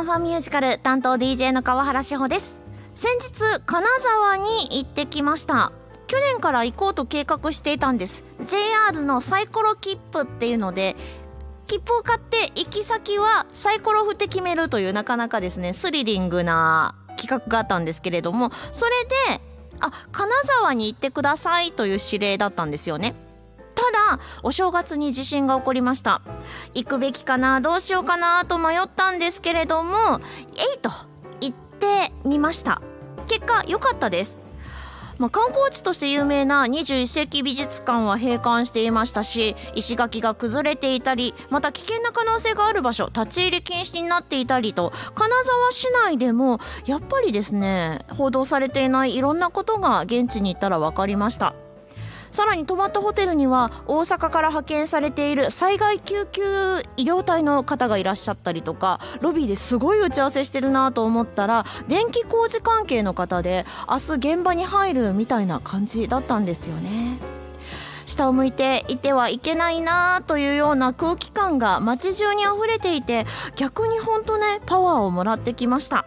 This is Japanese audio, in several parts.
ンファミュージカル担当 DJ の川原志保です。先日金沢に行ってきました。去年から行こうと計画していたんです。JR のサイコロ切符っていうので切符を買って行き先はサイコロ振って決めるというなかなかですねスリリングな企画があったんですけれどもそれであ金沢に行ってくださいという指令だったんですよね。だお正月に地震が起こりました。行くべきかなどうしようかなと迷ったんですけれどもえいと行ってみました。結果良かったです。まあ、観光地として有名な21世紀美術館は閉館していましたし石垣が崩れていたりまた危険な可能性がある場所立ち入り禁止になっていたりと金沢市内でもやっぱりですね報道されていないいろんなことが現地に行ったら分かりました。さらに泊まったホテルには大阪から派遣されている災害救急医療隊の方がいらっしゃったりとかロビーですごい打ち合わせしてるなと思ったら電気工事関係の方で明日現場に入るみたいな感じだったんですよね。下を向いていてはいけないなというような空気感が街中にあふれていて逆に本当ねパワーをもらってきました。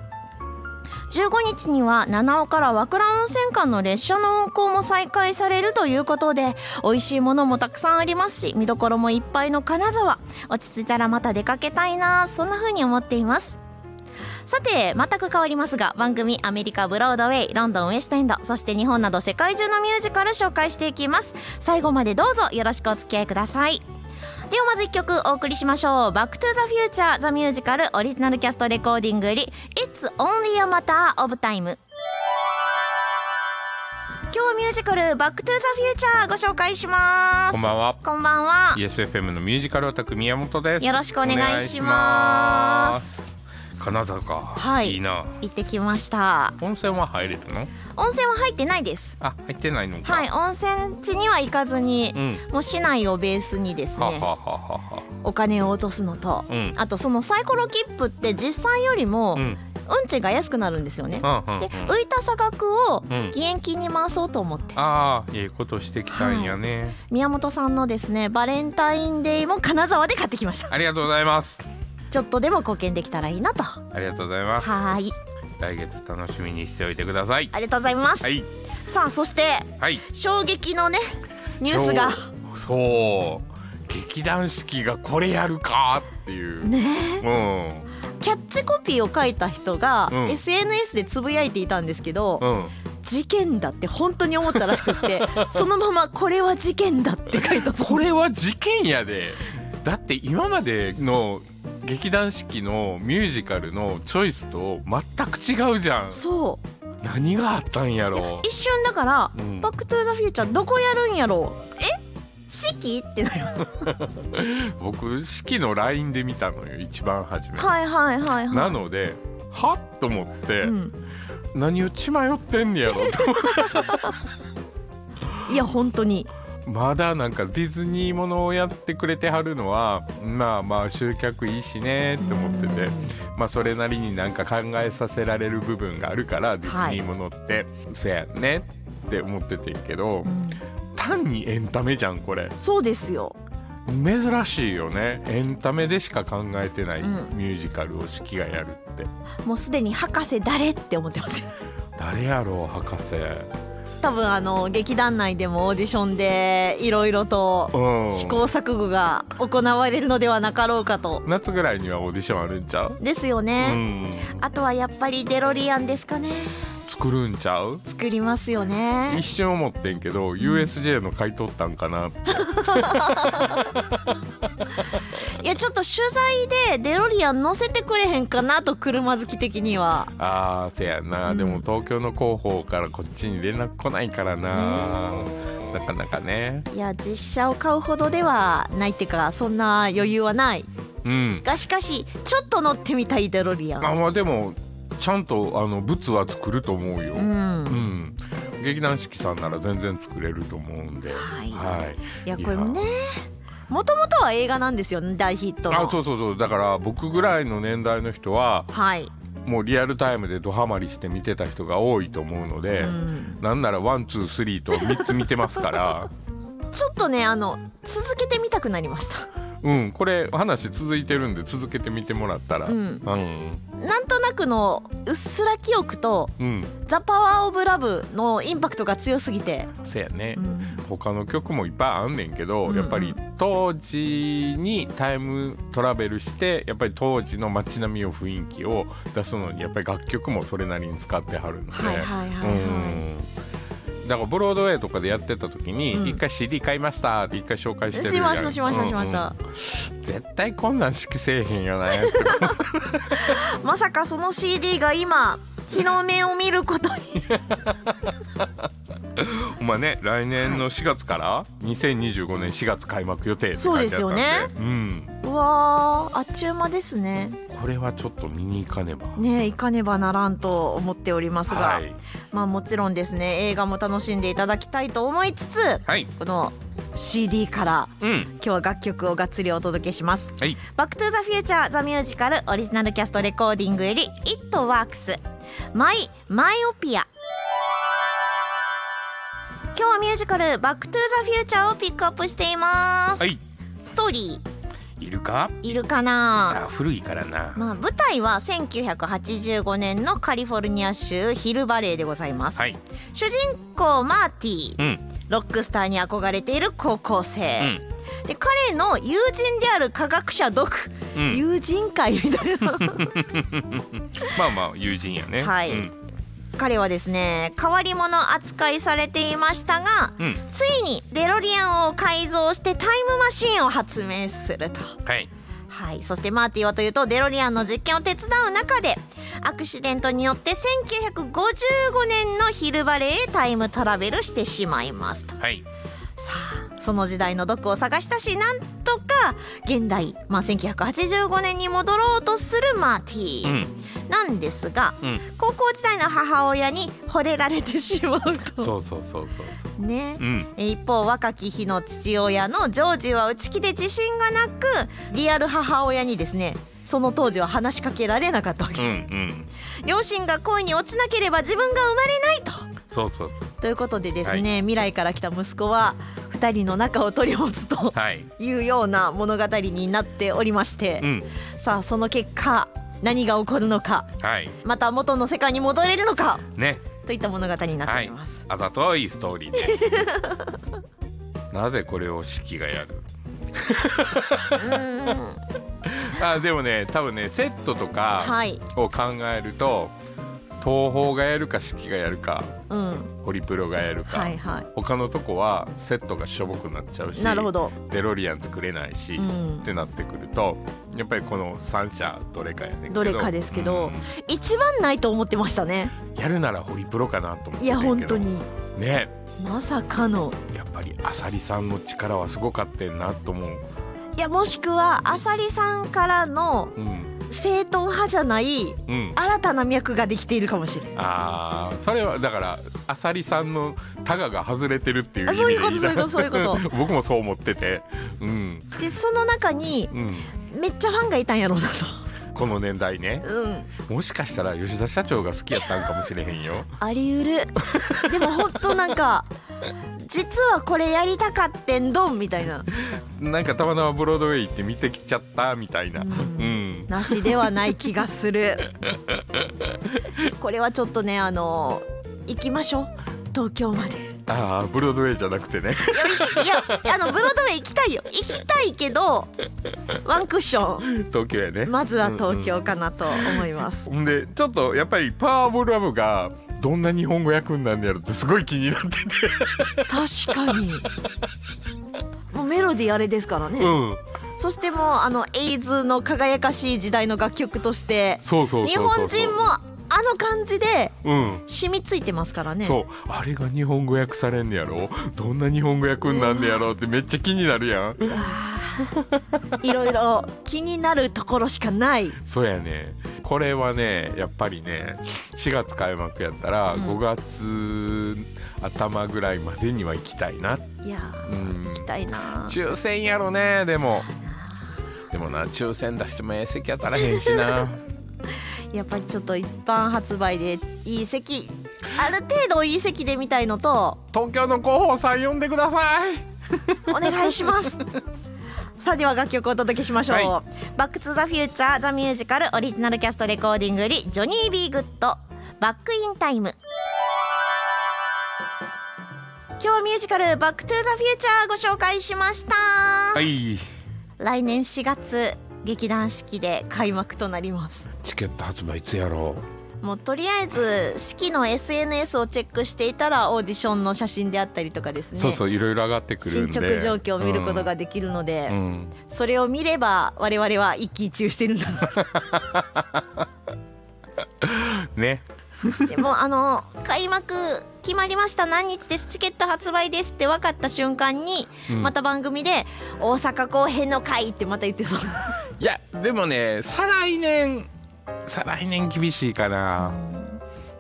15日には七尾から和倉温泉間の列車の運行も再開されるということで美味しいものもたくさんありますし見どころもいっぱいの金沢。落ち着いたらまた出かけたいなそんな風に思っています。さて全く変わりますが番組アメリカブロードウェイロンドンウエストエンドそして日本など世界中のミュージカル紹介していきます。最後までどうぞよろしくお付き合いください。ではまず1曲お送りしましょう「バックトゥザフューチャーザミュージカルオリジナルキャストレコーディングより「It's Only a Matter of Time」今日はミュージカル「バックトゥザフューチャーご紹介します。こんばんは。こんばんは。ESFM のミュージカルオタク宮本です。よろしくお願いします金沢か。はい。いいな。行ってきました。温泉は入れたの？温泉は入ってないです。あ入ってないのはい温泉地には行かずに、うん、もう市内をベースにですねお金を落とすのと、うん、あとそのサイコロ切符って実際よりも、うん。運賃が安くなるんですよね。うんうんうん、で浮いた差額を義援金に回そうと思って。ああ、いいことしてきたんやね、はい、宮本さんのですねバレンタインデーも金沢で買ってきました。ありがとうございます。ちょっとでも貢献できたらいいなと。ありがとうございます。はい。来月楽しみにしておいてください。ありがとうございます、はい、さあそして、はい、衝撃のねニュースが。そう。劇団四季がこれやるかっていう。ね。うん。キャッチコピーを書いた人が、うん、SNS でつぶやいていたんですけど、うん。事件だって本当に思ったらしくって そのままこれは事件だって書いた。これは事件やでだって今までの劇団四季のミュージカルのチョイスと全く違うじゃん。そう。何があったんやろ。一瞬だから、うん、バックトゥザフューチャーどこやるんやろ。え？四季？ってなります。僕四季の LINE で見たのよ一番初めはいはいはい、はい、なのではっと思って、うん、何を血迷ってんねやろといや本当にまだなんかディズニーものをやってくれてはるのはまあまあ集客いいしねって思ってて、まあそれなりになんか考えさせられる部分があるからディズニーものってせやねって思っててんけど、単にエンタメじゃんこれ。そうですよ。珍しいよね。エンタメでしか考えてないミュージカルを四季がやるって、うん、もうすでに博士誰って思ってます。誰やろう博士多分あの劇団内でもオーディションでいろいろと試行錯誤が行われるのではなかろうかと。夏ぐらいにはオーディションあるんちゃう？ですよね、あとはやっぱりデロリアンですかね作るんちゃう？作りますよね。一瞬思ってんけど、うん、USJ の買い取ったんかなって。いやちょっと取材でデロリアン乗せてくれへんかなと車好き的には。ああせやな、うん、でも東京の広報からこっちに連絡来ないからな、なかなかね。いや実写を買うほどではないっていうかそんな余裕はない。うん、がしかしちょっと乗ってみたいデロリアン。まあまあでもちゃんとあの物は作ると思うよ、うん、うん、劇団四季さんなら全然作れると思うんで、はい、はい、いやこれねもともとは映画なんですよ大ヒットあそうそうそう。だから僕ぐらいの年代の人は、はい、もうリアルタイムでドハマりして見てた人が多いと思うので、うん、なんなら one two three と3つ見てますから。ちょっとねあの続けてみたくなりましたうんこれ話続いてるんで続けてみてもらったら。うん。うん。なんとなくのうっすら記憶とうん「ザ・パワー・オブ・ラブ」のインパクトが強すぎて、せやね、うん。他の曲もいっぱいあんねんけど、うんうん。やっぱり当時にタイムトラベルしてやっぱり当時の街並みを雰囲気を出すのにやっぱり楽曲もそれなりに使ってはるので、はいはいはいはい。うんだからブロードウェイとかでやってた時にうん。一回 CD 買いましたって一回紹介してるしましたしましたしました、絶対こんなん式せえへんよなって まさかその CD が今日の目を見ることに。お前ね来年の4月から2025年4月開幕予定そうですよね。うん。うわーあっちゅう間ですね。これはちょっと見に行かねば。ね行かねばならんと思っておりますが、はい、まあもちろんですね映画も楽しんでいただきたいと思いつつはい。この CD からうん。今日は楽曲をがっつりお届けします。はい「バック・トゥ・ザ・フューチャー・ザ・ミュージカル」オリジナルキャストレコーディングより「It Works」「マイ・マイオピア」今日はミュージカル「バック・トゥ・ザ・フューチャー」をピックアップしています、はい。ストーリいるか？ーいるかな？あ古いからな。まあ、舞台は1985年のカリフォルニア州ヒルバレーでございます、はい。主人公マーティうん。ロックスターに憧れている高校う生、ん。で彼の友人である科学者ドク、うん。友人会みたいな。まあまあ友人やね。はい。うん彼はですね変わり者扱いされていましたがうん。ついにデロリアンを改造してタイムマシンを発明すると。はい。はい、そしてマーティはというとデロリアンの実験を手伝う中でアクシデントによって1955年のヒルバレーへタイムトラベルしてしまいますと。はい。さあその時代の毒を探したしなんとか現代、まあ、1985年に戻ろうとするマーティ、うん。なんですがうん。高校時代の母親に惚れられてしまうと。そうそうそうそうね。うん。え一方若き日の父親のジョージは内気で自信がなくリアル母親にですねその当時は話しかけられなかったわうんうけ、ん。両親が恋に落ちなければ自分が生まれないと。そうそうということでですね、未来から来た息子は2人の仲を取り持つとい。いうような物語になっておりまして、うん。さあその結果何が起こるのかはい。また元の世界に戻れるのかね。といった物語になっておはいります、あざといストーリーです。なぜこれを四季がやる？あでもね多分ねセットとかはい。を考えると東宝がやるか四季がやるかうん。ホリプロがやるか、はいは他のとこはセットがしょぼくなっちゃうしいなるほど。デロリアン作れないし、うん。ってなってくるとやっぱりこの3社どれかやねんけどどれかですけどうん。一番ないと思ってましたね。やるならホリプロかなと思っていや本当に。ね。まさかの。やっぱりあさりさんの力はすごかってんなと思う、いやもしくはあさりさんからのうん正統派じゃないうん、新たな脈ができているかもしれないあーそれはだからあさりさんのタガが外れてるっていうそういうことそういうことそういうこ 僕もそう思ってて。うん。でその中にうん。めっちゃファンがいたんやろうなと。この年代ね。うん。もしかしたら吉田社長が好きやったんかもしれへんよ。あり得る。でもほんとなんか実はこれやりたかってんどんみたいな。なんかたまたまブロードウェイ行って見てきちゃったみたいな。ううんん、なしではない気がする。これはちょっとねあの行きましょう。東京まで。ああブロードウェイじゃなくてね。いやいやあのブロードウェイ行きたいよ。行きたいけどワンクッション。東京やね。まずは東京かなと思います、ほん。でちょっとやっぱりパワーボルラブがどんな日本語訳になんねやろってすごい気になってて。確かに。もうメロディーあれですからね、うんそしてもうあのエイズの輝かしい時代の楽曲としてそうそう日本人もあの感じでうん染みついてますからね。そう。あれが日本語訳されんねやろ？どんな日本語訳になんねやろってめっちゃ気になるやん。いろいろ気になるところしかない。そうやね。これはねやっぱりね4月開幕やったらうん。5月頭ぐらいまでには行きたいな、いやーうん。行きたいな抽選やろねでもでもな抽選出してもええ席当たらへんしな。やっぱりちょっと一般発売でいい席ある程度いい席で見たいのと東京の広報さん呼んでください。お願いします。さあでは楽曲をお届けしましょう、はバックトゥザフューチャーザミュージカルオリジナルキャストレコーディングより Johnny B. Goode。Back in Time。今日はミュージカルバックトゥザフューチャーご紹介しました、はい来年4月劇団四季で開幕となります。チケット発売いつやろもうとりあえず四季の SNS をチェックしていたらオーディションの写真であったりとかですう、ね。そうそういろいろ上がってくるんで。進捗状況を見ることができるので、うん、うんそれを見れば我々は一喜一憂してるんだ ね。でもあの開幕決まりました。何日です。チケット発売ですって分かった瞬間に、うん。また番組で「大阪公編の会」ってまた言ってそう。いやでもね再来年再来年厳しいかな。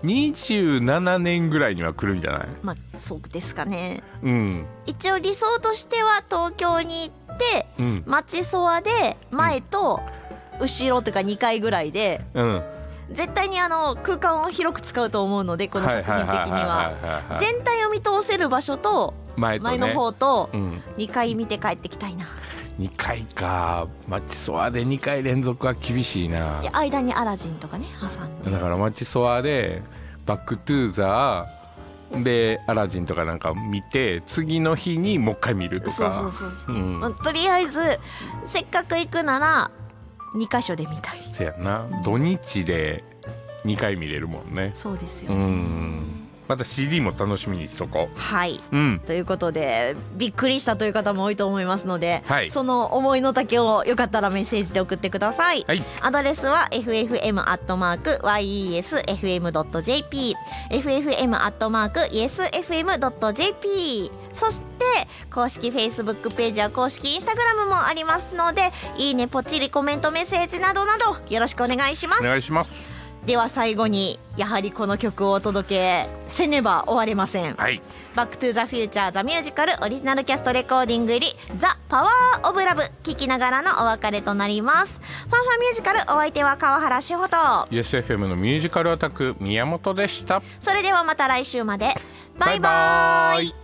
27年ぐらいには来るんじゃない？まあそうですかね。うん。一応理想としては東京に行ってうん。町ソアで前と後ろというか2回ぐらいでうん絶対にあの空間を広く使うと思うのでこの作品的には。は全体を見通せる場所と前の方とうん。2回見て帰ってきたいな。2回か。マチソワで2回連続は厳しいな。で間にアラジンとかね挟んで。だからマチソワでバックトゥーザーでアラジンとかなんか見て次の日にもう一回見るとか。とりあえずせっかく行くなら2箇所で見た。いせやな。土日で2回見れるもんね。そうですよ、うんまた CD も楽しみにしとこはい、ううん。ということでびっくりしたという方も多いと思いますので、はい。その思いの丈をよかったらメッセージで送ってください、はい。アドレスは ffm.yesfm.jp ffm.yesfm.jp そして公式 Facebook ページや公式 Instagram もありますのでいいねポチリコメントメッセージなどなどよろしくお願いします。お願いしますでは最後にやはりこの曲をお届けせねば終われません、はい。バックトゥザフューチャーザミュージカルオリジナルキャストレコーディング入りザパワーオブラブ聞きながらのお別れとなります。ファンファミュージカルお相手は川原志穂と。USFM のミュージカルアタック宮本でした。それではまた来週まで。バイババイバーイイ